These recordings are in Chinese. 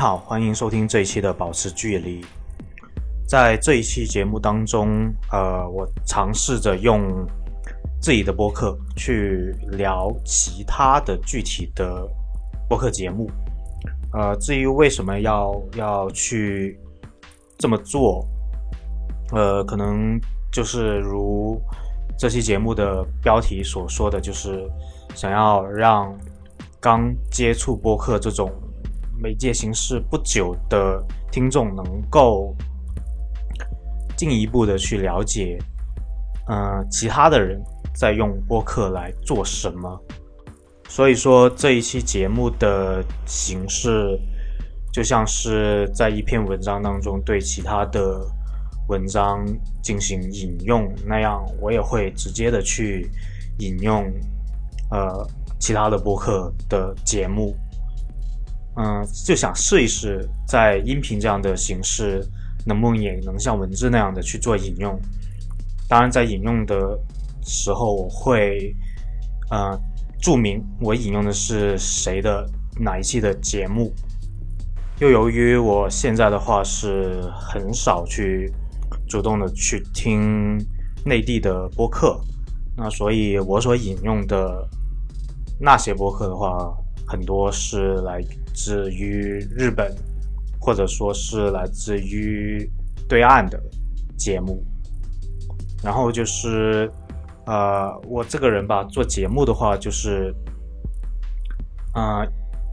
好，欢迎收听这一期的《保持距离》。在这一期节目当中，呃，我尝试着用自己的播客去聊其他的具体的播客节目。呃，至于为什么要要去这么做，呃，可能就是如这期节目的标题所说的，就是想要让刚接触播客这种媒介形式不久的听众能够进一步的去了解，嗯，其他的人在用播客来做什么。所以说这一期节目的形式，就像是在一篇文章当中对其他的文章进行引用那样，我也会直接的去引用呃其他的播客的节目，嗯，就想试一试在音频这样的形式能不能也能像文字那样的去做引用。当然，在引用的时候，我会呃。注明我引用的是谁的哪一期的节目。又由于我现在的话是很少去主动的去听内地的播客，那所以我所引用的那些播客的话，很多是来自于日本，或者说是来自于对岸的节目。然后就是。呃，我这个人吧，做节目的话，就是，呃，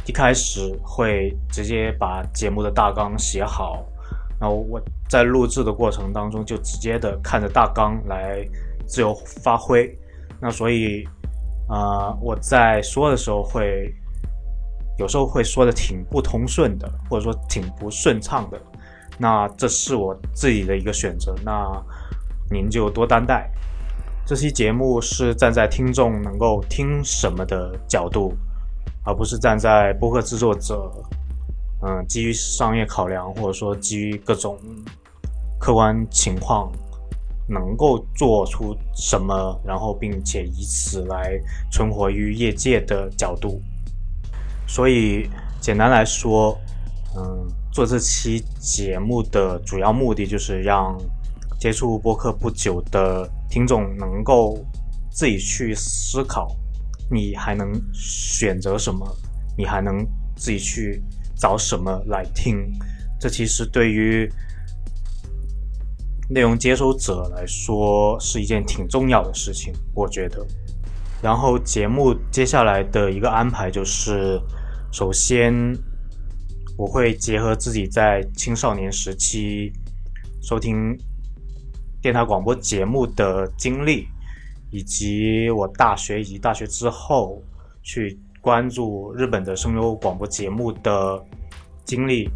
一开始会直接把节目的大纲写好，然后我在录制的过程当中就直接的看着大纲来自由发挥。那所以，啊，我在说的时候会有时候会说的挺不通顺的，或者说挺不顺畅的。那这是我自己的一个选择，那您就多担待。这期节目是站在听众能够听什么的角度，而不是站在播客制作者，嗯，基于商业考量或者说基于各种客观情况能够做出什么，然后并且以此来存活于业界的角度。所以简单来说，嗯，做这期节目的主要目的就是让。接触播客不久的听众能够自己去思考，你还能选择什么？你还能自己去找什么来听？这其实对于内容接收者来说是一件挺重要的事情，我觉得。然后节目接下来的一个安排就是，首先我会结合自己在青少年时期收听。电台广播节目的经历，以及我大学以及大学之后去关注日本的声优广播节目的经历，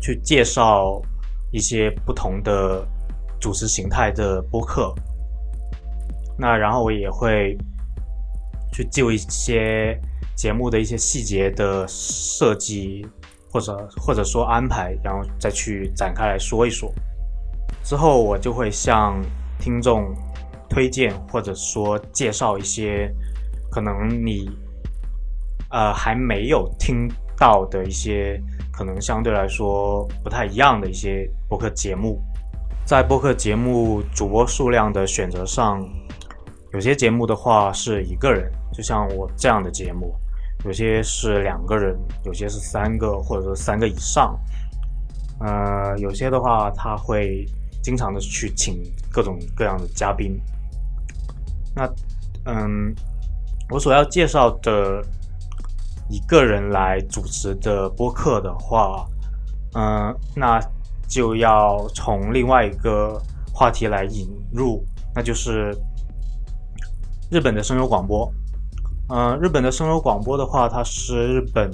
去介绍一些不同的主持形态的播客。那然后我也会去就一些节目的一些细节的设计，或者或者说安排，然后再去展开来说一说。之后我就会向听众推荐或者说介绍一些可能你呃还没有听到的一些可能相对来说不太一样的一些播客节目。在播客节目主播数量的选择上，有些节目的话是一个人，就像我这样的节目；有些是两个人，有些是三个或者说三个以上。呃，有些的话他会。经常的去请各种各样的嘉宾。那，嗯，我所要介绍的一个人来主持的播客的话，嗯，那就要从另外一个话题来引入，那就是日本的声优广播。嗯，日本的声优广播的话，它是日本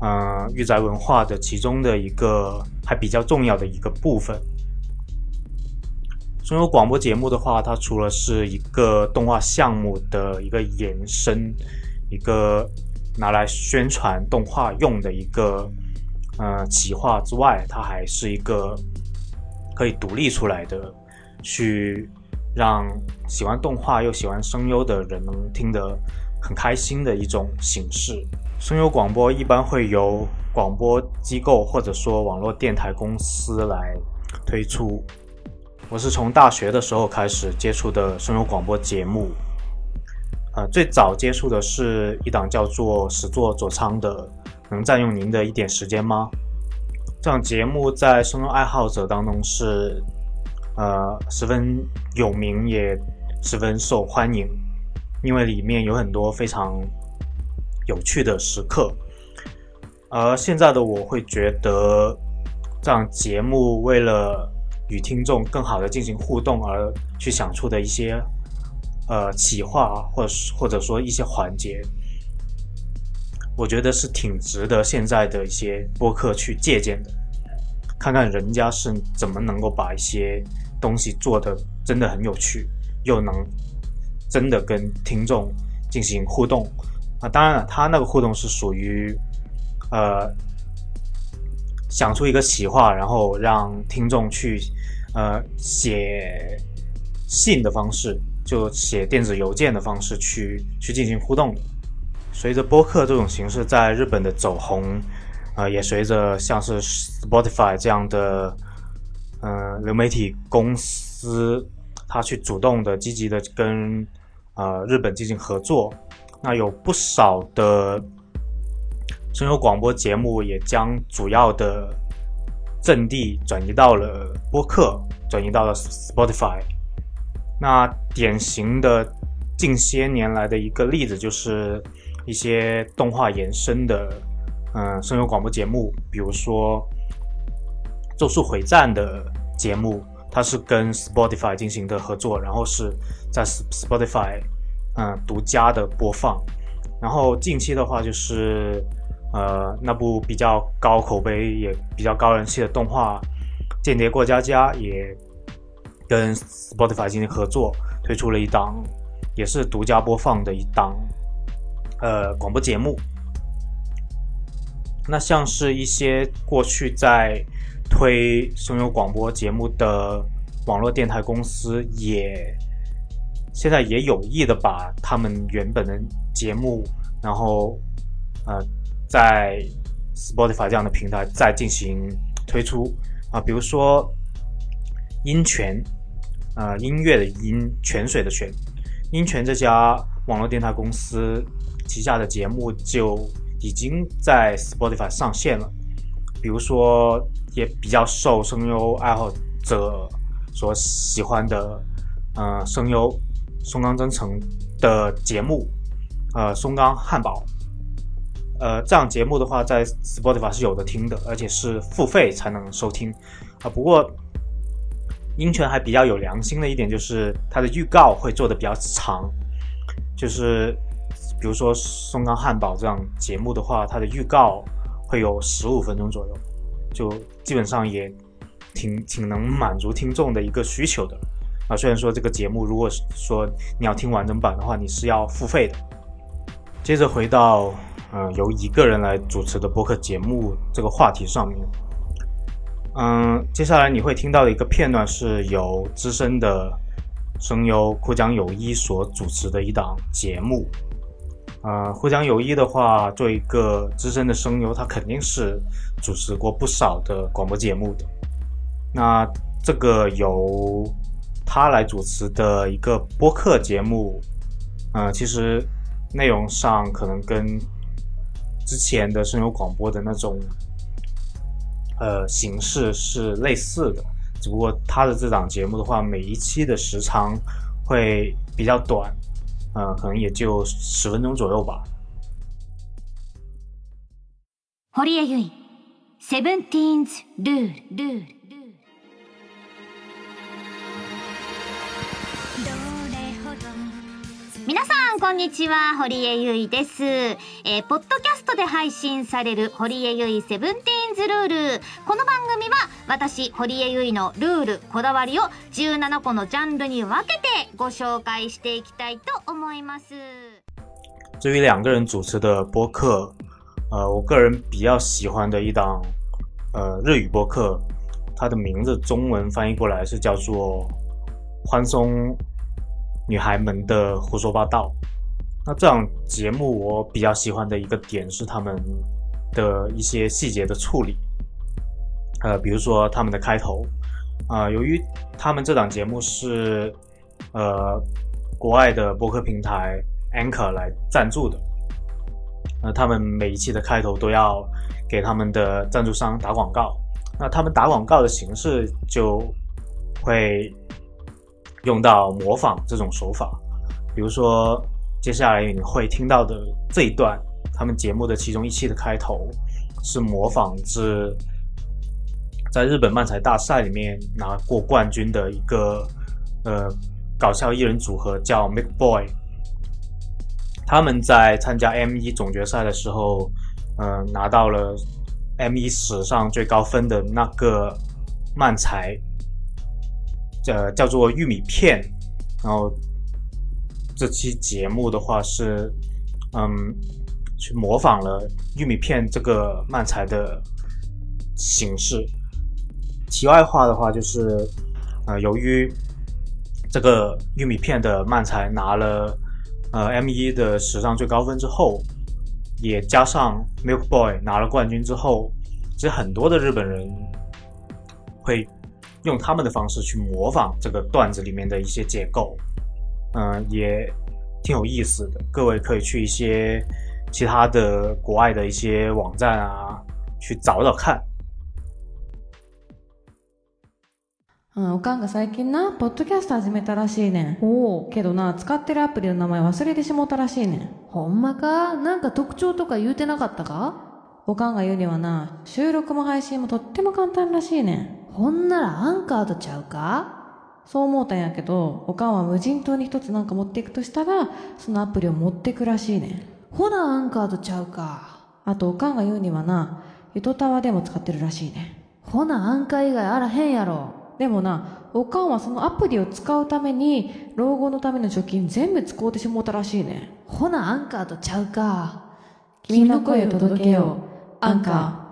嗯御宅文化的其中的一个还比较重要的一个部分。声优广播节目的话，它除了是一个动画项目的一个延伸，一个拿来宣传动画用的一个呃企划之外，它还是一个可以独立出来的，去让喜欢动画又喜欢声优的人能听得很开心的一种形式。声优广播一般会由广播机构或者说网络电台公司来推出。我是从大学的时候开始接触的声优广播节目，呃，最早接触的是一档叫做《始作佐仓》的，能占用您的一点时间吗？这档节目在声优爱好者当中是呃十分有名，也十分受欢迎，因为里面有很多非常。有趣的时刻，而现在的我会觉得，这样节目为了与听众更好的进行互动而去想出的一些呃企划，或者或者说一些环节，我觉得是挺值得现在的一些播客去借鉴的，看看人家是怎么能够把一些东西做的真的很有趣，又能真的跟听众进行互动。啊，当然了，他那个互动是属于，呃，想出一个企划，然后让听众去，呃，写信的方式，就写电子邮件的方式去去进行互动。随着播客这种形式在日本的走红，呃，也随着像是 Spotify 这样的，嗯，流媒体公司，他去主动的、积极的跟呃日本进行合作。那有不少的声优广播节目也将主要的阵地转移到了播客，转移到了 Spotify。那典型的近些年来的一个例子就是一些动画延伸的嗯声优广播节目，比如说《咒术回战》的节目，它是跟 Spotify 进行的合作，然后是在 Spotify。嗯，独家的播放。然后近期的话，就是呃，那部比较高口碑也比较高人气的动画《间谍过家家》也跟 Spotify 进行合作，推出了一档也是独家播放的一档呃广播节目。那像是一些过去在推声优广播节目的网络电台公司也。现在也有意的把他们原本的节目，然后呃，在 Spotify 这样的平台再进行推出啊，比如说音泉，呃，音乐的音，泉水的泉，音泉这家网络电台公司旗下的节目就已经在 Spotify 上线了，比如说也比较受声优爱好者所喜欢的，呃，声优。松冈真诚的节目，呃，松冈汉堡，呃，这样节目的话，在 Spotify 是有的听的，而且是付费才能收听，啊，不过音泉还比较有良心的一点就是，它的预告会做的比较长，就是比如说松冈汉堡这样节目的话，它的预告会有十五分钟左右，就基本上也挺挺能满足听众的一个需求的。啊，虽然说这个节目，如果说你要听完整版的话，你是要付费的。接着回到，嗯，由一个人来主持的播客节目这个话题上面，嗯，接下来你会听到的一个片段是由资深的声优枯江有一所主持的一档节目。呃，枯江有一的话，作为一个资深的声优，他肯定是主持过不少的广播节目的。那这个由他来主持的一个播客节目，呃，其实内容上可能跟之前的声优广播的那种呃形式是类似的，只不过他的这档节目的话，每一期的时长会比较短，呃，可能也就十分钟左右吧。堀江由衣，Seventeen's Rule。皆さんこんにちは。堀江由衣です、えー、ポッドキャストで配信される堀江由衣セブンティーンズルール。この番組は私堀江由衣のルールこだわりを17個のジャンルに分けてご紹介していきたいと思います。至于两个人主持的播客呃我个人比较喜欢的一档呃日语播客它的名字中文翻译过来是叫做宽松女孩们的胡说八道，那这档节目我比较喜欢的一个点是他们的一些细节的处理，呃，比如说他们的开头，啊，由于他们这档节目是呃国外的播客平台 Anchor 来赞助的，那他们每一期的开头都要给他们的赞助商打广告，那他们打广告的形式就会用到模仿这种手法，比如说。接下来你会听到的这一段，他们节目的其中一期的开头，是模仿自在日本漫才大赛里面拿过冠军的一个呃搞笑艺人组合叫 Make Boy，他们在参加 M 一总决赛的时候，呃拿到了 M 一史上最高分的那个漫才，呃叫做玉米片，然后。这期节目的话是，嗯，去模仿了玉米片这个漫才的形式。题外话的话就是，呃，由于这个玉米片的漫才拿了呃 M 一的史上最高分之后，也加上 Milk Boy 拿了冠军之后，其实很多的日本人会用他们的方式去模仿这个段子里面的一些结构。嗯，也挺有意思的。各位可以去一些其他的国外的一些网站啊，去找找看。うん、おかんが最近な、ポッドキャスト始めたらしいねん。おお。けどな、使ってるアプリの名前忘れてしもたらしいねん。ほんまかなんか特徴とか言うてなかったかおかんが言うにはな、収録も配信もとっても簡単らしいねん。 ほんならアンカーとちゃうか？そう思うたんやけど、おかんは無人島に一つなんか持っていくとしたら、そのアプリを持ってくらしいねん。ほな、アンカーとちゃうか。あと、おかんが言うにはな、ゆとたわでも使ってるらしいねん。ほな、アンカー以外あらへんやろ。でもな、おかんはそのアプリを使うために、老後のための貯金全部使うてしもうたらしいねん。ほな、アンカーとちゃうか。君の声を届けよう。アンカー。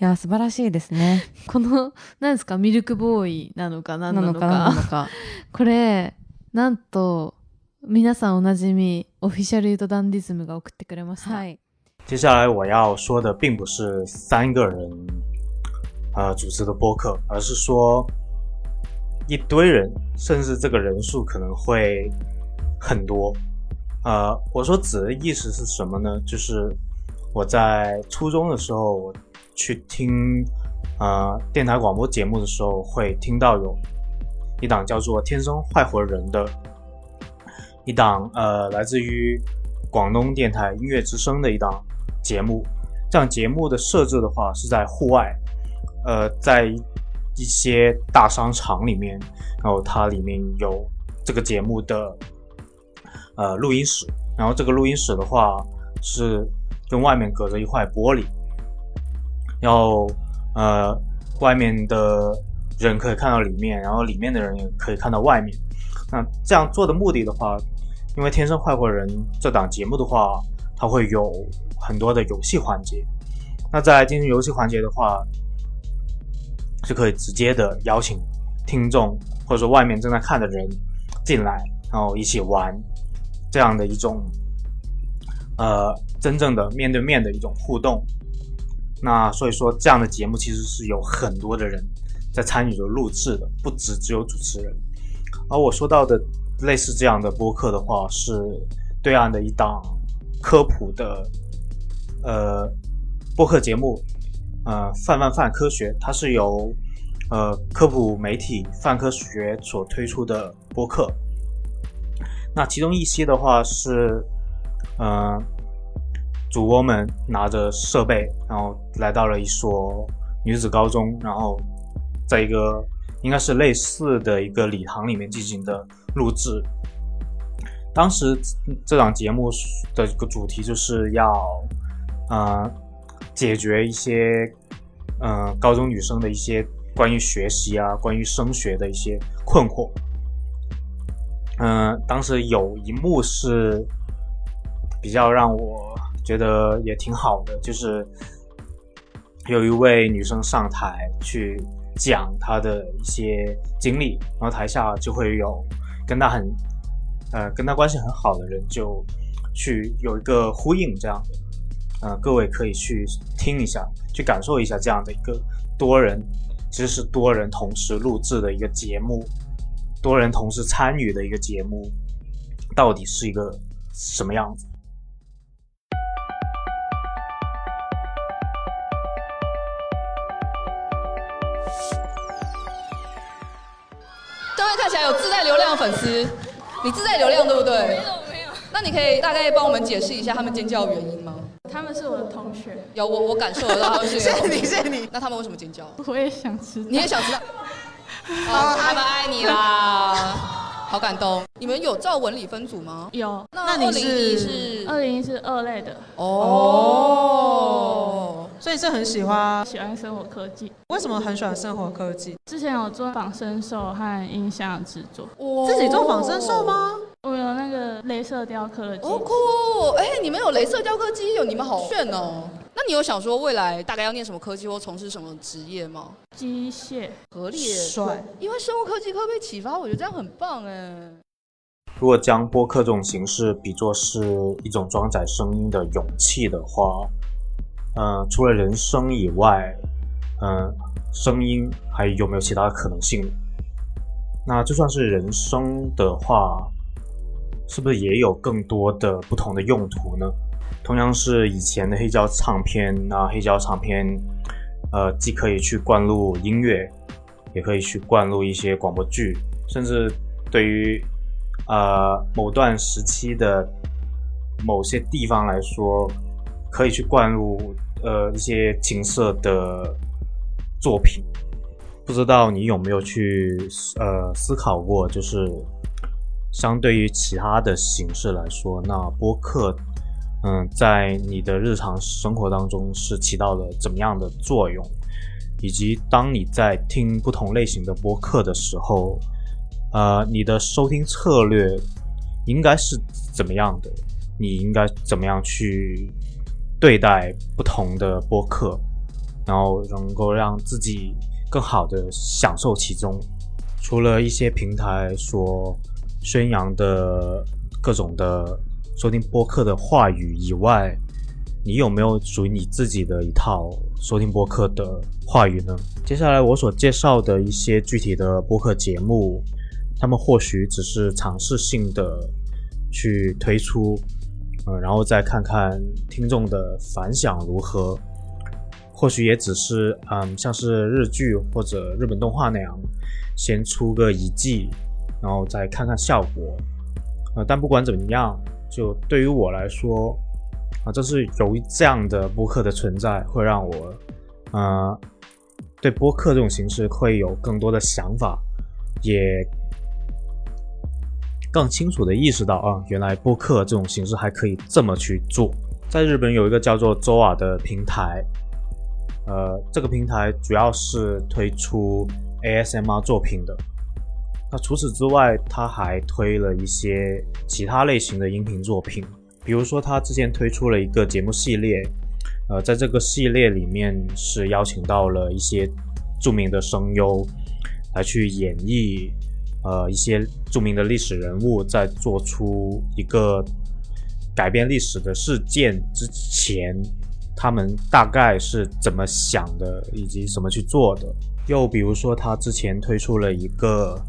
いや、素晴らしいですね。この、何ですか、ミルクボーイなのか何なのか。なのか これ、なんと、皆さんおなじみ、オフィシャルユートダンディズムが送ってくれました。はい。接下来我要说的并不是三个人呃主持的播客，而是说一堆人，甚至这个人数可能会很多。呃，我说指的意思是什么呢？就是我在初中的时候。去听呃电台广播节目的时候，会听到有一档叫做《天生坏活人》的一档呃来自于广东电台音乐之声的一档节目。这样节目的设置的话是在户外，呃，在一些大商场里面，然后它里面有这个节目的呃录音室，然后这个录音室的话是跟外面隔着一块玻璃。然后，呃，外面的人可以看到里面，然后里面的人也可以看到外面。那这样做的目的的话，因为《天生坏货人》这档节目的话，它会有很多的游戏环节。那在进行游戏环节的话，是可以直接的邀请听众或者说外面正在看的人进来，然后一起玩这样的一种，呃，真正的面对面的一种互动。那所以说，这样的节目其实是有很多的人在参与着录制的，不只只有主持人。而我说到的类似这样的播客的话，是对岸的一档科普的呃播客节目，呃泛泛泛科学，它是由呃科普媒体泛科学所推出的播客。那其中一些的话是，嗯。主播们拿着设备，然后来到了一所女子高中，然后在一个应该是类似的一个礼堂里面进行的录制。当时这档节目的一个主题就是要，呃，解决一些，呃，高中女生的一些关于学习啊、关于升学的一些困惑。嗯，当时有一幕是比较让我。觉得也挺好的，就是有一位女生上台去讲她的一些经历，然后台下就会有跟她很呃跟她关系很好的人就去有一个呼应这样的，呃，各位可以去听一下，去感受一下这样的一个多人，其实是多人同时录制的一个节目，多人同时参与的一个节目，到底是一个什么样子？有自带流量粉丝，你自带流量对不对？没有没有。那你可以大概帮我们解释一下他们尖叫的原因吗？他们是我的同学。有我我感受得到他们是。谢谢你谢谢你。那他们为什么尖叫？我也想知道。你也想知道？好，他们爱你啦，好感动。你们有照文理分组吗？有。那二零一是？二零一是二类的。哦。所以是很喜欢喜欢生活科技。为什么很喜欢生活科技？之前有做仿生兽和音像制作。自己做仿生兽吗？我有那个镭射雕刻的机。哦酷！哎，你们有镭射雕刻机，有你们好炫哦。那你有想说未来大概要念什么科技或从事什么职业吗？机械。合理。帅。因为生物科技科被启发，我觉得这样很棒哎。如果将播客这种形式比作是一种装载声音的勇气的话。嗯，除了人声以外，嗯，声音还有没有其他可能性？那就算是人声的话，是不是也有更多的不同的用途呢？同样是以前的黑胶唱片，那黑胶唱片，呃，既可以去灌录音乐，也可以去灌录一些广播剧，甚至对于呃某段时期的某些地方来说，可以去灌录。呃，一些情色的作品，不知道你有没有去呃思考过，就是相对于其他的形式来说，那播客，嗯，在你的日常生活当中是起到了怎么样的作用，以及当你在听不同类型的播客的时候，呃，你的收听策略应该是怎么样的？你应该怎么样去？对待不同的播客，然后能够让自己更好的享受其中。除了一些平台所宣扬的各种的收听播客的话语以外，你有没有属于你自己的一套收听播客的话语呢？接下来我所介绍的一些具体的播客节目，他们或许只是尝试性的去推出。呃，然后再看看听众的反响如何，或许也只是嗯，像是日剧或者日本动画那样，先出个一季，然后再看看效果。呃，但不管怎么样，就对于我来说，啊，这是由于这样的播客的存在，会让我，呃，对播客这种形式会有更多的想法，也。更清楚的意识到啊，原来播客这种形式还可以这么去做。在日本有一个叫做 Zoa 的平台，呃，这个平台主要是推出 ASMR 作品的。那除此之外，他还推了一些其他类型的音频作品，比如说他之前推出了一个节目系列，呃，在这个系列里面是邀请到了一些著名的声优来去演绎。呃，一些著名的历史人物在做出一个改变历史的事件之前，他们大概是怎么想的，以及怎么去做的。又比如说，他之前推出了一个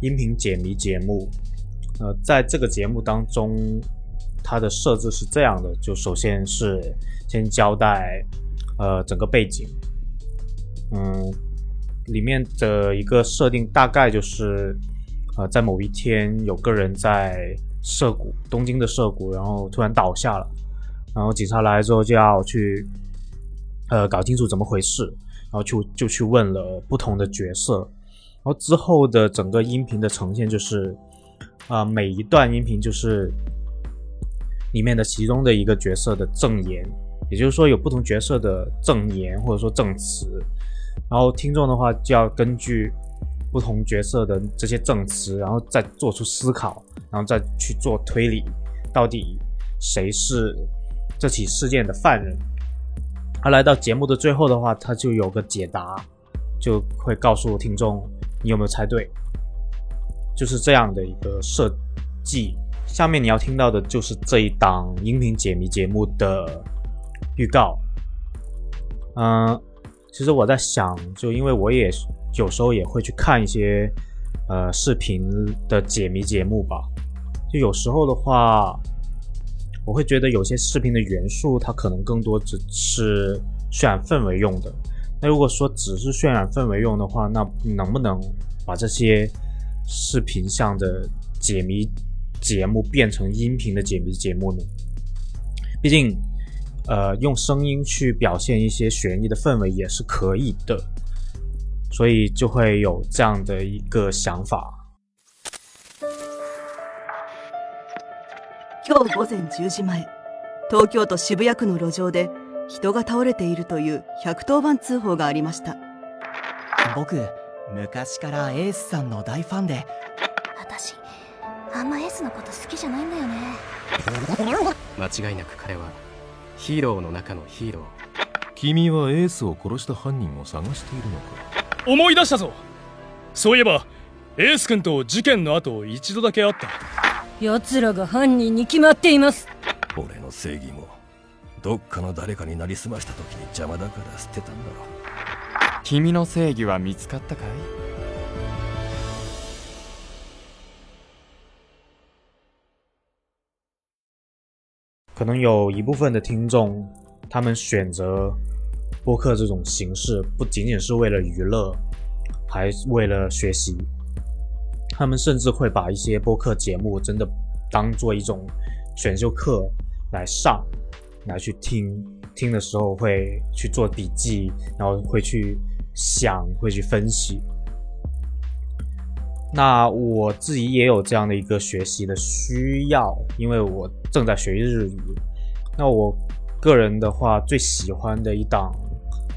音频解谜节目，呃，在这个节目当中，它的设置是这样的：就首先是先交代呃整个背景，嗯。里面的一个设定大概就是，呃，在某一天有个人在涉谷，东京的涉谷，然后突然倒下了，然后警察来之后就要去，呃，搞清楚怎么回事，然后就就去问了不同的角色，然后之后的整个音频的呈现就是，啊，每一段音频就是里面的其中的一个角色的证言，也就是说有不同角色的证言或者说证词。然后听众的话就要根据不同角色的这些证词，然后再做出思考，然后再去做推理，到底谁是这起事件的犯人。而来到节目的最后的话，他就有个解答，就会告诉听众你有没有猜对，就是这样的一个设计。下面你要听到的就是这一档音频解谜节目的预告。嗯，其实我在想，就因为我也有时候也会去看一些呃视频的解谜节目吧，就有时候的话，我会觉得有些视频的元素它可能更多只是渲染氛围用的。那如果说只是渲染氛围用的话，那能不能把这些视频上的解谜节目变成音频的解谜节目呢？毕竟。呃，用声音去表现一些悬疑的氛围也是可以的，所以就会有这样的一个想法。今日午前10時前、東京都渋谷区の路上で人が倒れているという110番通報がありました。僕、昔からエースさんの大ファンで。私、あんまエースのこと好きじゃないんだよね。間違いなく彼は。ヒーローの中のヒーロー。君はエースを殺した犯人を探しているのか？思い出したぞ。そういえばエース君と事件の後一度だけ会った。奴らが犯人に決まっています。俺の正義もどっかの誰かになりすました時に邪魔だから捨てたんだろ君の正義は見つかったかい？可能有一部分的听众，他们选择播客这种形式，不仅仅是为了娱乐，还为了学习。他们甚至会把一些播客节目真的当做一种选修课来上，来去听。听的时候会去做笔记，然后会去想，会去分析。那我自己也有这样的一个学习的需要，因为我正在学日语。那我个人的话，最喜欢的一档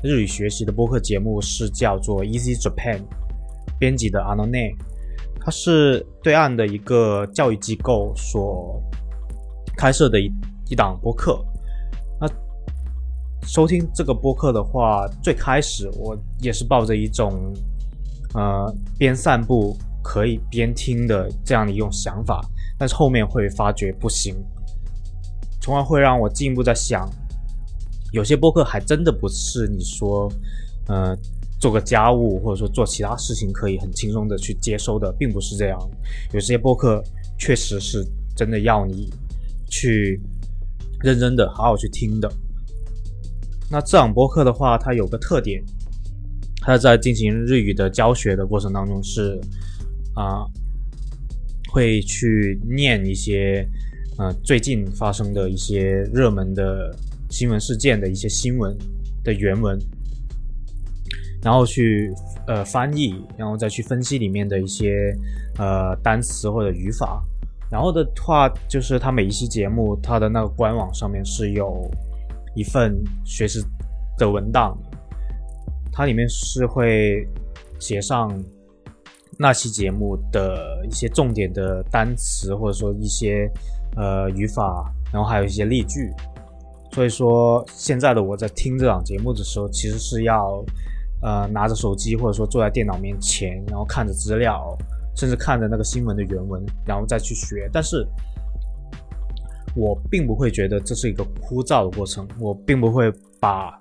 日语学习的播客节目是叫做 Easy Japan，编辑的阿诺内，它是对岸的一个教育机构所开设的一一档播客。那收听这个播客的话，最开始我也是抱着一种呃边散步。可以边听的这样的一种想法，但是后面会发觉不行，从而会让我进一步在想，有些播客还真的不是你说，呃，做个家务或者说做其他事情可以很轻松的去接收的，并不是这样。有些播客确实是真的要你去认真的好好去听的。那这档播客的话，它有个特点，它在进行日语的教学的过程当中是。啊，会去念一些，呃，最近发生的一些热门的新闻事件的一些新闻的原文，然后去呃翻译，然后再去分析里面的一些呃单词或者语法。然后的话，就是他每一期节目，他的那个官网上面是有一份学习的文档，它里面是会写上。那期节目的一些重点的单词，或者说一些呃语法，然后还有一些例句。所以说，现在的我在听这档节目的时候，其实是要呃拿着手机，或者说坐在电脑面前，然后看着资料，甚至看着那个新闻的原文，然后再去学。但是，我并不会觉得这是一个枯燥的过程，我并不会把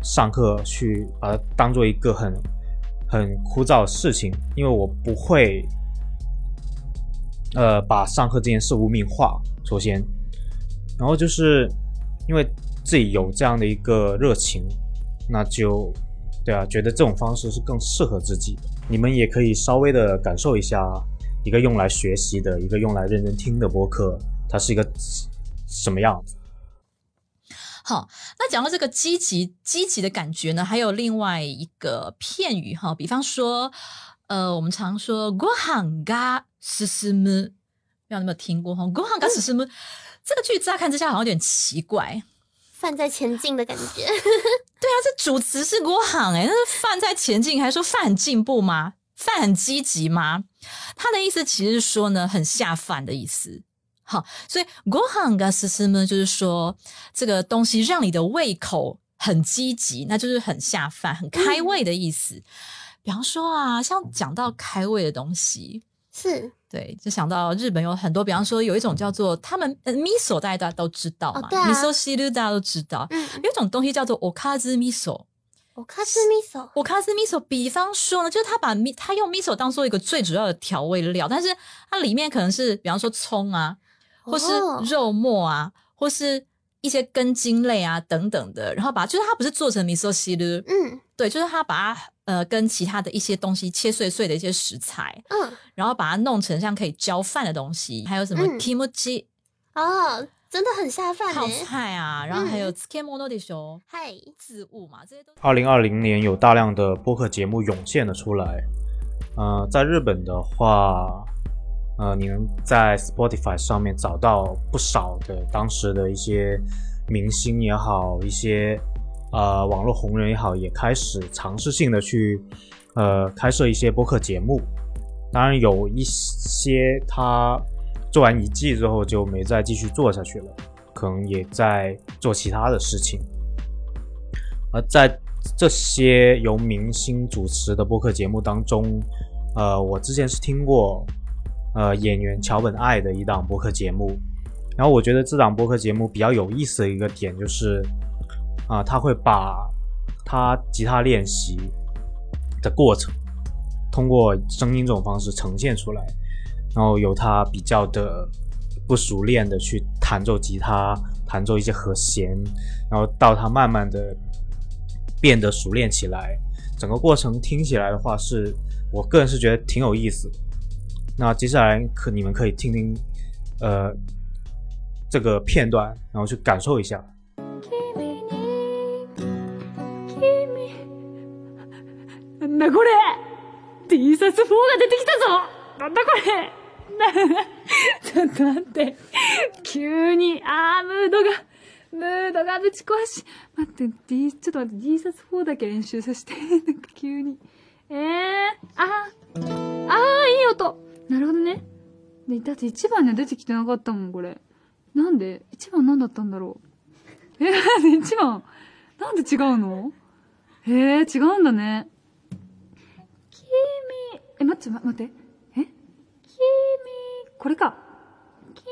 上课去把它当做一个很。很枯燥的事情，因为我不会，呃，把上课这件事污名化。首先，然后就是因为自己有这样的一个热情，那就对啊，觉得这种方式是更适合自己的。你们也可以稍微的感受一下，一个用来学习的，一个用来认真听的播客，它是一个什么样子。好，那讲到这个积极积极的感觉呢，还有另外一个片语哈，比方说，呃，我们常说 “go hang ga s s m”，不知道有没有听过哈？“go hang ga s s m”，这个句乍看之下好像有点奇怪，饭在前进的感觉。对啊，这主词是 “go hang” 哎，那是饭在前进，还是说饭很进步吗？饭很积极吗？他的意思其实是说呢，很下饭的意思。好，所以 go hang ga s s m 就是说这个东西让你的胃口很积极，那就是很下饭、很开胃的意思。比方说啊，像讲到开胃的东西，是对，就想到日本有很多，比方说有一种叫做他们呃 miso，大家大家都知道嘛、哦对啊 m i s o 西路大家都知道，嗯有一种东西叫做 okazu miso。我卡斯米索，我卡斯 miso，比方说呢，就是他把 mi 他用 miso 当做一个最主要的调味料，但是它里面可能是比方说葱啊，或是哦肉末啊，或是一些根茎类啊等等的，然后把就是它不是做成 miso 西的，嗯对，就是它把它呃跟其他的一些东西切碎碎的一些食材，嗯，然后把它弄成像可以浇饭的东西，还有什么嗯 kimochi 哦，真的很下饭泡。菜啊，然后还有嗯 tsukemono 的时候嗨，字物嘛，这些都二零二零年有大量的播客节目涌现了出来。呃，在日本的话，呃，你能在 Spotify 上面找到不少的当时的一些明星也好，一些呃网络红人也好，也开始尝试性的去呃开设一些播客节目。当然，有一些他做完一季之后就没再继续做下去了，可能也在做其他的事情。而在这些由明星主持的播客节目当中，呃，我之前是听过呃演员桥本爱的一档播客节目，然后我觉得这档播客节目比较有意思的一个点就是，啊、他会把他吉他练习的过程通过声音这种方式呈现出来，然后由他比较的不熟练的去弹奏吉他，弹奏一些和弦，然后到他慢慢的变得熟练起来，整个过程听起来的话是，我个人是觉得挺有意思的。那接下来可你们可以听听，呃，这个片段，然后去感受一下。なんだこれ !T シャツ4が出てきたぞなんだこれ？な ちょっと待って。急に、あー、ムードが、ムードがぶち壊し。待って、D、ちょっと待って、T シャツ4だけ練習させて。なんか急に。えー、あー、あー、いい音なるほどね。で、だって1番には出てきてなかったもん、これ。なんで ?1 番何だったんだろうえ、なんで1番？なんで違うの？へえ、違うんだね。君、え、待って、待って。え？君、これか。君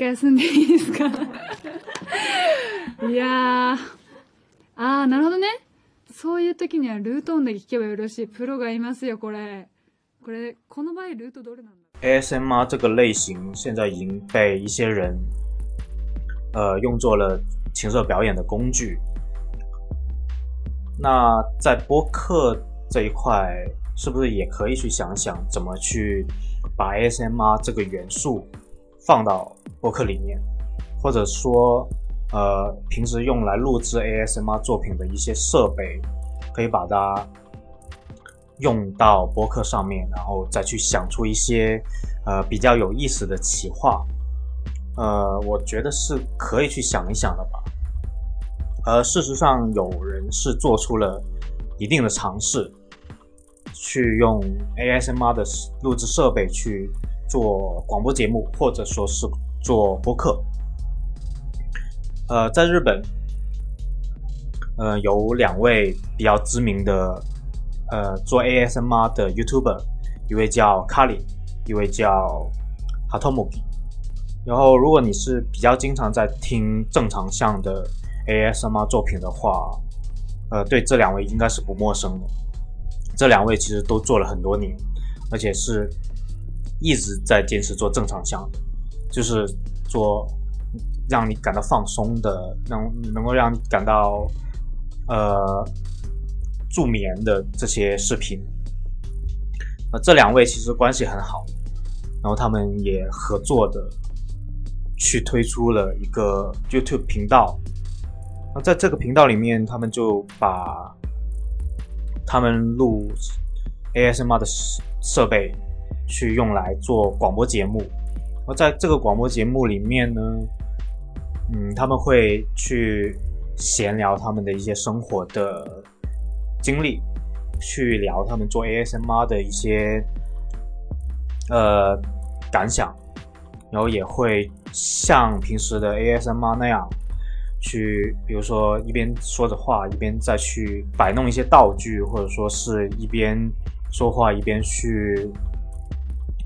回休んでいいですか？いやーあーなるほどねそういう時にはルート音だけ聞けばよろしい。プロがいますよ、これ。これ、この場合ルートどれなんだ？ASMR 这个类型现在已经被一些人，呃，用作了情色表演的工具。那在播客这一块，是不是也可以去想想怎么去把 ASMR 这个元素放到播客里面，或者说，呃，平时用来录制 ASMR 作品的一些设备，可以把它用到播客上面，然后再去想出一些呃比较有意思的企划，呃，我觉得是可以去想一想的吧。而事实上，有人是做出了一定的尝试，去用 ASMR 的录制设备去做广播节目，或者说是做播客。呃，在日本，呃，有两位比较知名的呃做 ASMR 的 YouTuber，一位叫 Kali，一位叫哈托姆。然后，如果你是比较经常在听正常向的 ASMR 作品的话，呃，对这两位应该是不陌生的。这两位其实都做了很多年，而且是一直在坚持做正常项，就是做让你感到放松的，能能够让你感到呃助眠的这些视频。呃，这两位其实关系很好，然后他们也合作的去推出了一个 YouTube 频道。那在这个频道里面，他们就把他们录 ASMR 的设备去用来做广播节目。而在这个广播节目里面呢，嗯，他们会去闲聊他们的一些生活的经历，去聊他们做 ASMR 的一些呃感想，然后也会像平时的 ASMR 那样去，比如说一边说着话，一边再去摆弄一些道具，或者说是一边说话一边去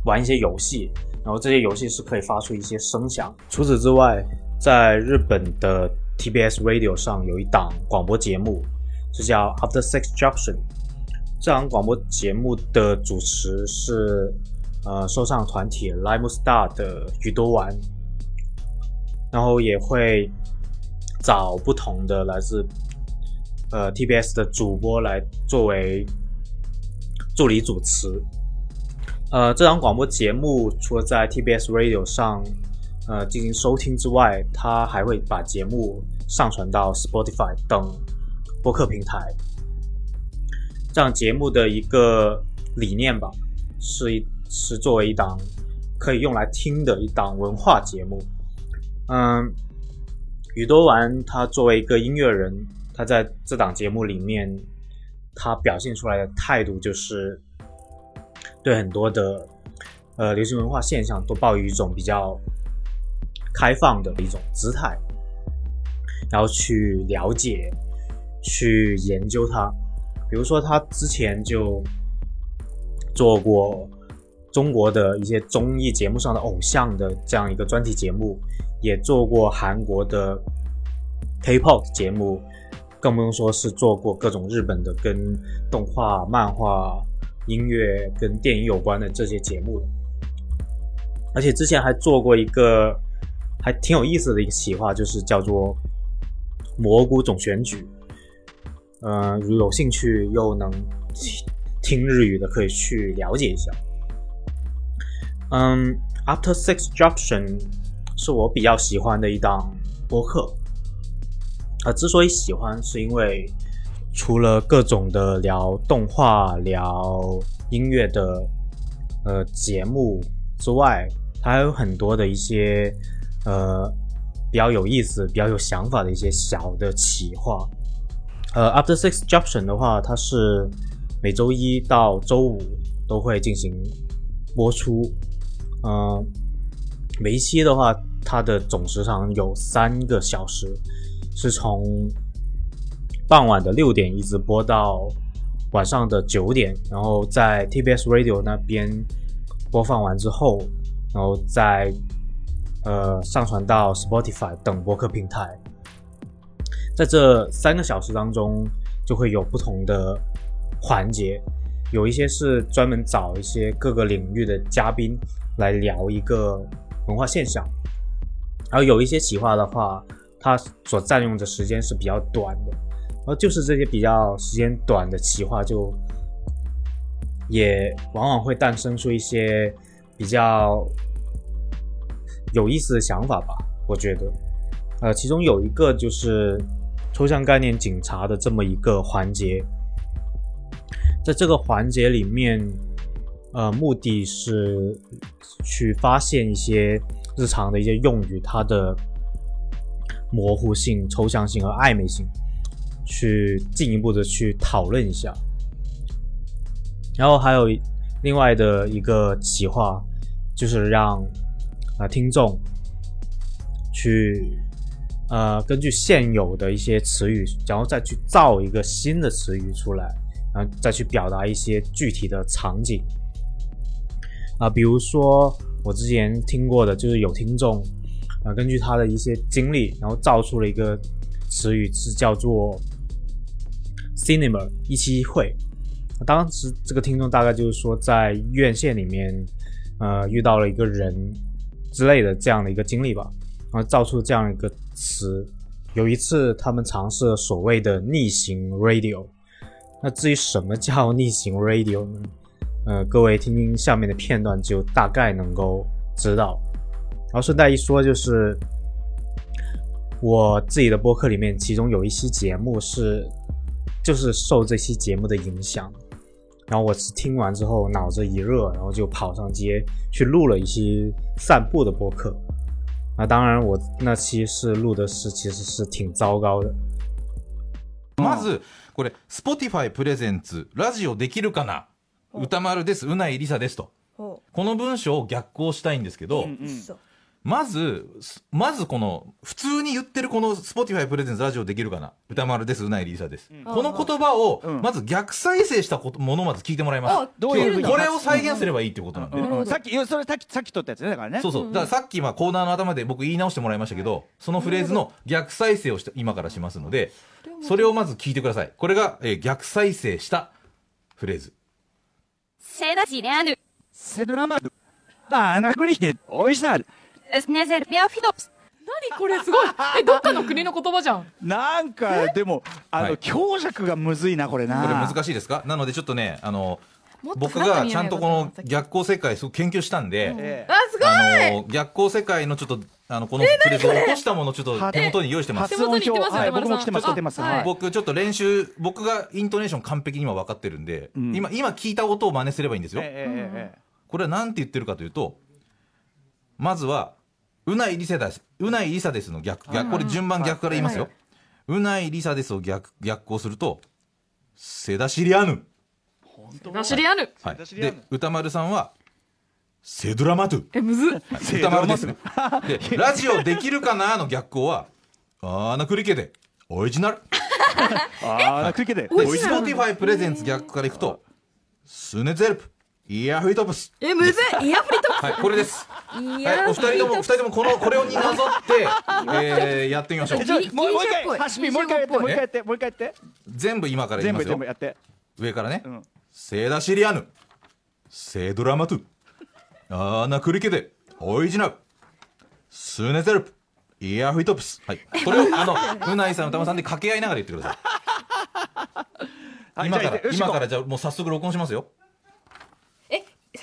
玩一些游戏。然后这些游戏是可以发出一些声响。除此之外，在日本的 TBS Radio 上有一档广播节目，是叫 After Six Junction。这档广播节目的主持是呃说唱团体 Lime Star 的宇多丸，然后也会找不同的来自呃 TBS 的主播来作为助理主持。呃，这档广播节目除了在 TBS Radio 上呃进行收听之外，它还会把节目上传到 Spotify 等播客平台。这样节目的一个理念吧，是一是作为一档可以用来听的一档文化节目。嗯，宇多丸他作为一个音乐人，他在这档节目里面，他表现出来的态度就是。对很多的呃流行文化现象都抱有一种比较开放的一种姿态，然后去了解、去研究它。比如说，他之前就做过中国的一些综艺节目上的偶像的这样一个专题节目，也做过韩国的 K-pop 节目，更不用说是做过各种日本的跟动画、漫画。音乐跟电影有关的这些节目，而且之前还做过一个还挺有意思的一个企划，就是叫做“蘑菇总选举”。呃，有兴趣又能听日语的，可以去了解一下。嗯，After Six Junction 是我比较喜欢的一档播客。啊，之所以喜欢，是因为。除了各种的聊动画、聊音乐的呃节目之外，它还有很多的一些呃比较有意思、比较有想法的一些小的企划。呃，After Six Junction 的话，它是每周一到周五都会进行播出。嗯，每一期的话，它的总时长有三个小时，是从。傍晚的六点一直播到晚上的九点，然后在 TBS Radio 那边播放完之后，然后再呃上传到 Spotify 等播客平台。在这三个小时当中，就会有不同的环节，有一些是专门找一些各个领域的嘉宾来聊一个文化现象，然后有一些企划的话，它所占用的时间是比较短的。而就是这些比较时间短的企划，就也往往会诞生出一些比较有意思的想法吧。我觉得，呃，其中有一个就是抽象概念警察的这么一个环节，在这个环节里面，呃，目的是去发现一些日常的一些用语，它的模糊性、抽象性和暧昧性。去进一步的去讨论一下，然后还有另外的一个企划，就是让啊听众去呃根据现有的一些词语，然后再去造一个新的词语出来，然后再去表达一些具体的场景啊，比如说我之前听过的，就是有听众啊根据他的一些经历，然后造出了一个词语，是叫做。Cinema 一期一会，当时这个听众大概就是说，在院线里面，呃，遇到了一个人之类的这样的一个经历吧，然后造出这样一个词。有一次，他们尝试了所谓的逆行 radio。那至于什么叫逆行 radio 呢？呃，各位听听下面的片段，就大概能够知道。然后顺带一说，就是我自己的播客里面，其中有一期节目是，就是受这期节目的影响。然后我是听完之后脑子一热，然后就跑上街去录了一期散步的播客。那当然，我那期是录的是其实是挺糟糕的。まずこれ Spotify プレゼンツラジオできるかな歌丸ですうないりさですとこの文章を逆行したいんですけど、 まずまずこの普通に言ってるこの Spotify プレゼンツラジオできるかな？歌丸ですうないりさです、この言葉をまず逆再生したことものをまず聞いてもらいます、どういうこれを再現すればいいっていうことなんで、うん。さっきそれさっきさっき撮ったやつねだからね。そうそう。だからさっき今コーナーの頭で僕言い直してもらいましたけど、そのフレーズの逆再生をして今からしますので、それをまず聞いてください。これが、えー逆再生したフレーズ。セダジレアヌセドラマルあなくりでおいしさスネゼルビアフィドプス。何これすごい。えどっかの国の言葉じゃん。なんかでもあの強弱がむずいなこれな。これ難しいですか？なのでちょっとね、あの、僕がちゃんとこの逆光世界すごく研究したんで、えあすごい。あの逆光世界のちょっとあのこのフレーズを起こしたものをちょっと手元に用意してます。発音表はい僕も来てます来てます。はい。僕ちょっと練習僕がイントネーション完璧に今分かってるんで、今今聞いた音を真似すればいいんですよ。えええええ。これは何て言ってるかというとまずはうないりさですうないりさですの逆逆これ順番逆から言いますよ。うないりさですを逆逆行するとセダシリアヌ。セダシリアヌはい。で歌丸さんはセドラマトゥ。えむずっはい歌丸ですね。で、ラジオできるかなの逆光は、あーなクリケで、オリジナル。あーなクリケでで、スポティファイプレゼンツ逆からいくと、スネゼルプ、イヤーフィトプス。えむずいイヤフリトプスはい、これです。いはい、お二人とも、二人ともこの、これをになぞって、えー、やってみましょうもうもう一回ハシピもう一回やってもう一回やってもう一回やって全部今から言い全部ますよ。全部やって上からね。セーダシリアヌ、セードラマトゥ、アーナクリケで、オリジナル、スネゼルプ、イヤーフィトプス。はい。これを、あの、うないさん、歌間さんで掛け合いながら言ってください。今から、今からじゃあもう早速録音しますよ。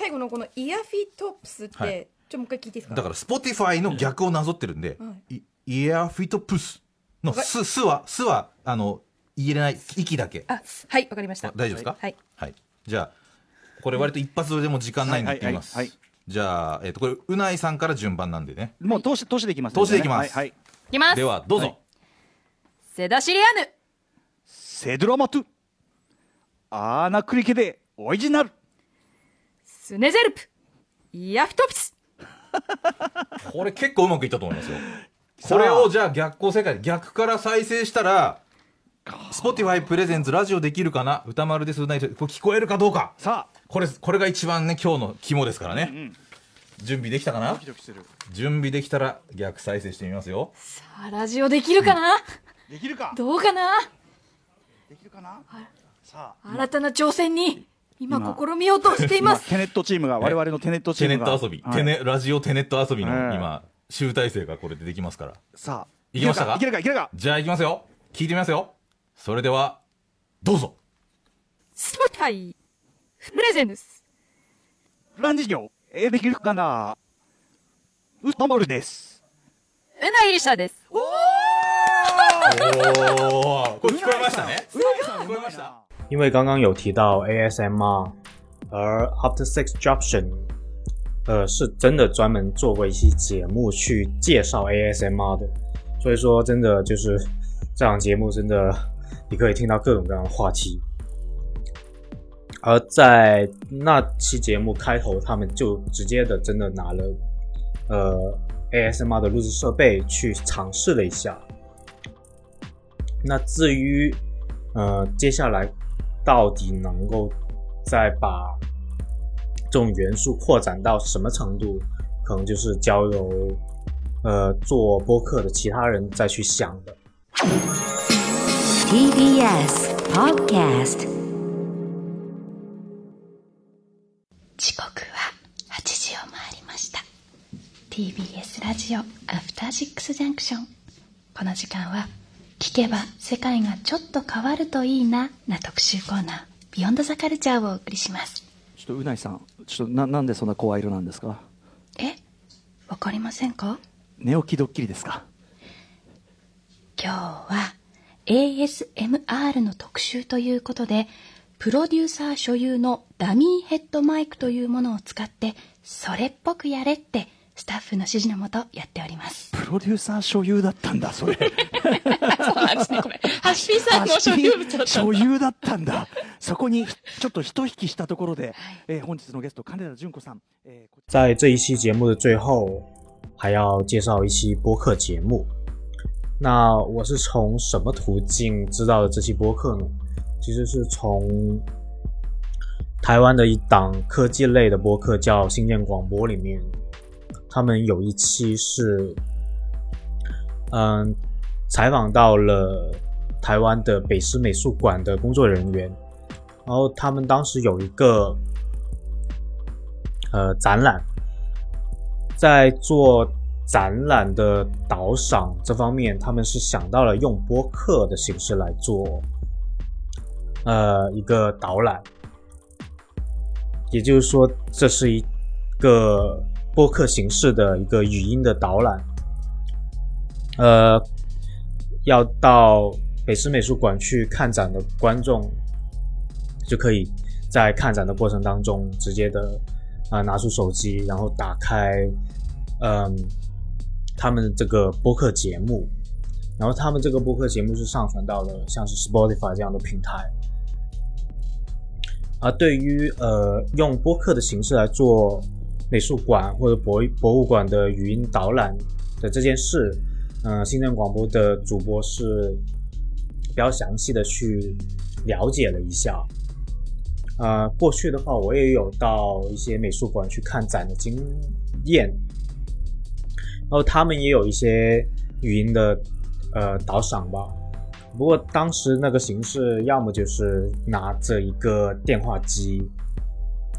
え最後のこのイヤフィトプスって、はい。ちょもう一回聞いていいですか？だから、スポティファイの逆をなぞってるんで、イイヤーフィトプスのス、スは、スは、あの、入れない、息だけ。あはいわかりました。あ大丈夫ですか？はい。はい。じゃあ、これ割と一発でも時間ないんで言ってみます。はいはいじゃあ、えっ、と、これ、うないさんから順番なんでね。もう通し通しでいきます通しでいきます。はいはい。いきます。では、どうぞ。セダシリアヌセドラマトゥ。アーナクリケでオリジナルスネゼルプ。イヤフィトプス。これ結構うまくいったと思いますよ。これをじゃあ逆光世界で逆から再生したら、Spotify プレゼンツラジオできるかな？歌丸です、うないですこれ聞こえるかどうか。さあ。これ、これが一番ね、今日の肝ですからね。準備できたかな？準備できたら逆再生してみますよ。あラジオできるかな、できるか。どうかな？できるかな？さあ。新たな挑戦に今試みようとしています。今テネットチームが我々のテネットチテームが。ネット遊び、はい。テネ、ラジオテネット遊びのええ。今、集大成がこれでできますから。さあいきましたか？いけるかいけるかじゃあいきますよ。聞いてみますよ。それでは、どうぞ。スポティファイプレゼンスランジオえーできるかな？ウトモルです。うないりさです。おー。これ聞こえましたね。聞こえました？因为刚刚有提到 ASMR，而 After Six Junction，呃，是真的专门做过一期节目去介绍 ASMR 的，所以说真的就是这档节目真的你可以听到各种各样的话题。而在那期节目开头，他们就直接的真的拿了呃 ASMR 的录制设备去尝试了一下。那至于呃接下来到底能够再把这种元素扩展到什么程度，可能就是交由呃做播客的其他人再去想的。 TBS Podcast 時刻は8時を回りました TBS ラジオアフターシックスジャンクションこの時間は 聞けば世界がちょっと変わるといいなな特集コーナービヨンドザカルチャーをお送りします。ちょっとうないさんちょっとななんでそんな声色なんですか？え？わかりませんか？寝起きドッキリですか？今日は ASMR の特集ということでプロデューサー所有のダミーヘッドマイクというものを使ってそれっぽくやれってスタッフの指示のもとやっております。プロデューサー所有だったんだそれ。そうなんですねごめん。ハッピーさんの所有物だったんだ。所有だったんだ。そこにちょっと一引きしたところで、えー本日のゲスト金田純子さん、えー在这一期节目的最后，还要介绍一期播客节目。那我是从什么途径知道的这期播客呢？其实是从台湾的一档科技类的播客叫新建广播里面，他们有一期是，嗯，采访到了台湾的北师美术馆的工作人员，然后他们当时有一个呃展览，在做展览的导赏这方面，他们是想到了用播客的形式来做呃一个导览，也就是说，这是一个播客形式的一个语音的导览。呃，要到北师美术馆去看展的观众，就可以在看展的过程当中直接的啊、呃拿出手机，然后打开嗯他们这个播客节目，然后他们这个播客节目是上传到了像是 Spotify 这样的平台。而对于呃用播客的形式来做美术馆或者博博物馆的语音导览的这件事，呃，新增广播的主播是比较详细的去了解了一下。呃，过去的话，我也有到一些美术馆去看展的经验，然后他们也有一些语音的呃导赏吧。不过当时那个形式，要么就是拿着一个电话机，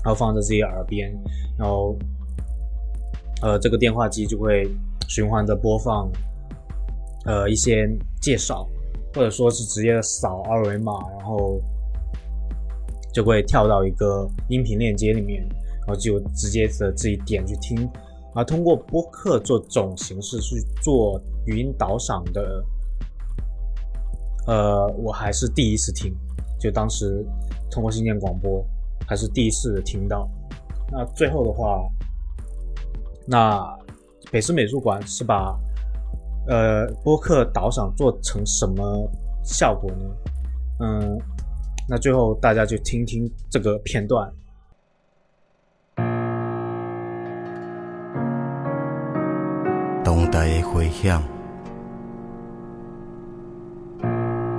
然后放在自己耳边，然后呃这个电话机就会循环的播放呃一些介绍，或者说是直接扫二维码，然后就会跳到一个音频链接里面，然后就直接的自己点去听。而通过播客这种形式去做语音导赏的，呃，我还是第一次听，就当时通过新建广播还是第一次听到。那最后的话，那北师美术馆是把呃播客导赏做成什么效果呢？嗯，那最后大家就听听这个片段。当代的回响，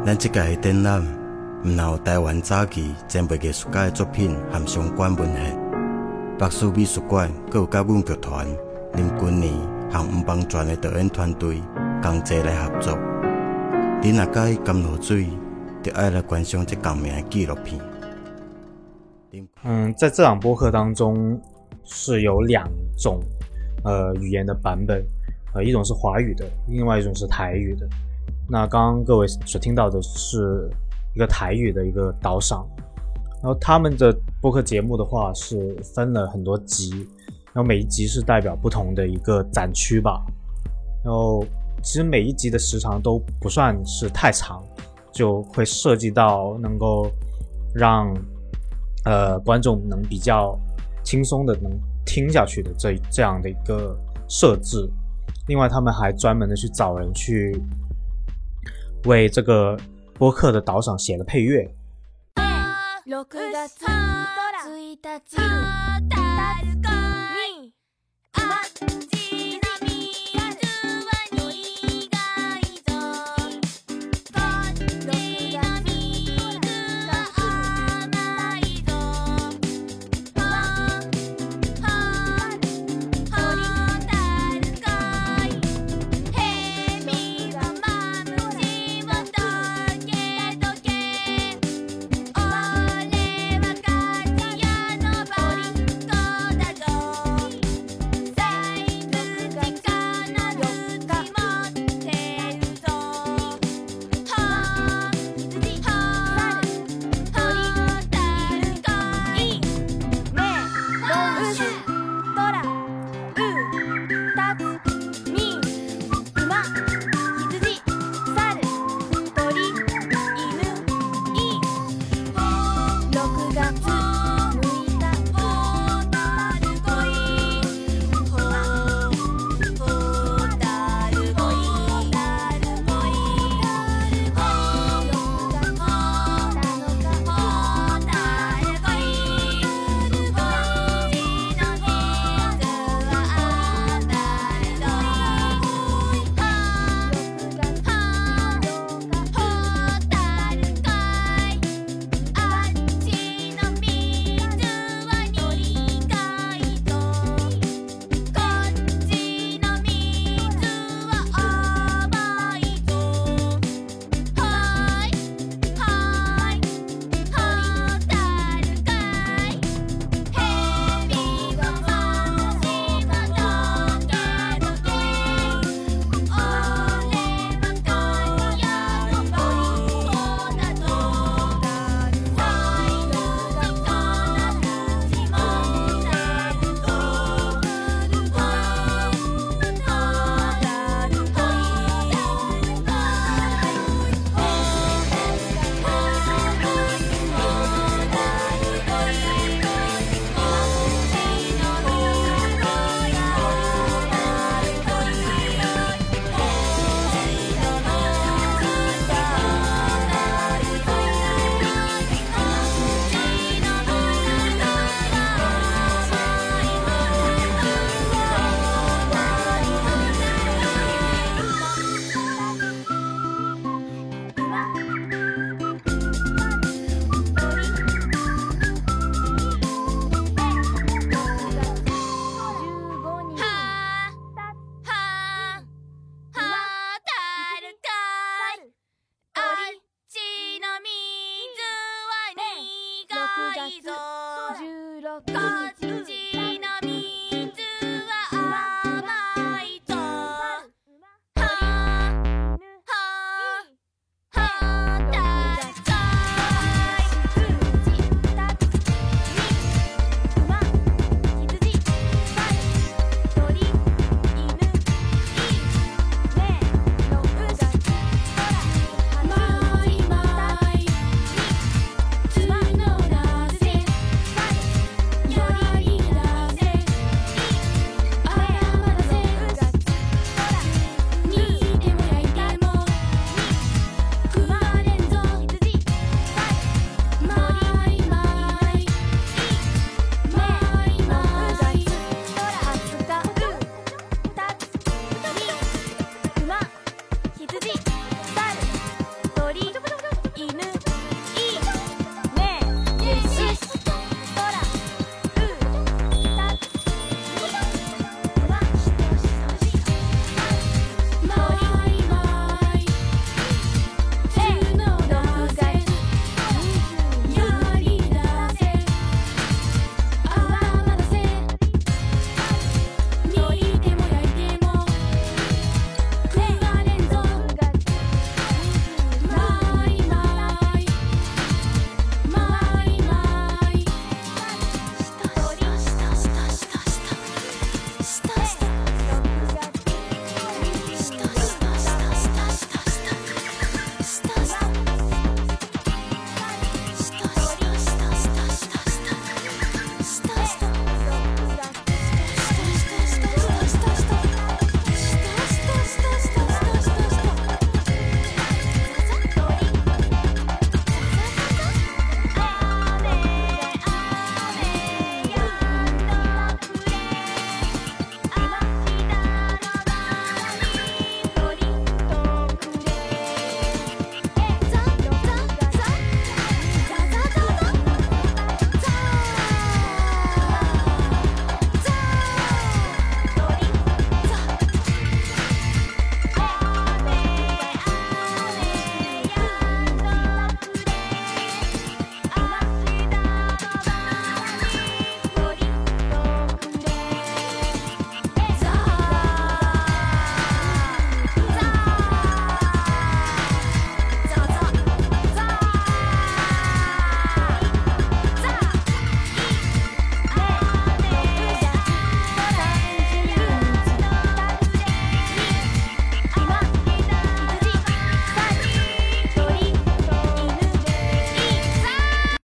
咱即届的展览，毋但有台湾早期前辈艺术家的作品和相关文献，北师美术馆阁有甲阮剧团林君年和吴邦全的导演团队同齐来合作。你若介意甘露水，就爱来观赏这同名的纪录片。嗯，在这档播客当中是有两种呃语言的版本，呃，一种是华语的，另外一种是台语的。那刚刚各位所听到的是一个台语的一个导赏，然后他们的播客节目的话是分了很多集，然后每一集是代表不同的一个展区吧，然后其实每一集的时长都不算是太长，就会涉及到能够让呃观众能比较轻松的能听下去的这这样的一个设置。另外，他们还专门的去找人去为这个播客的导赏写了配乐。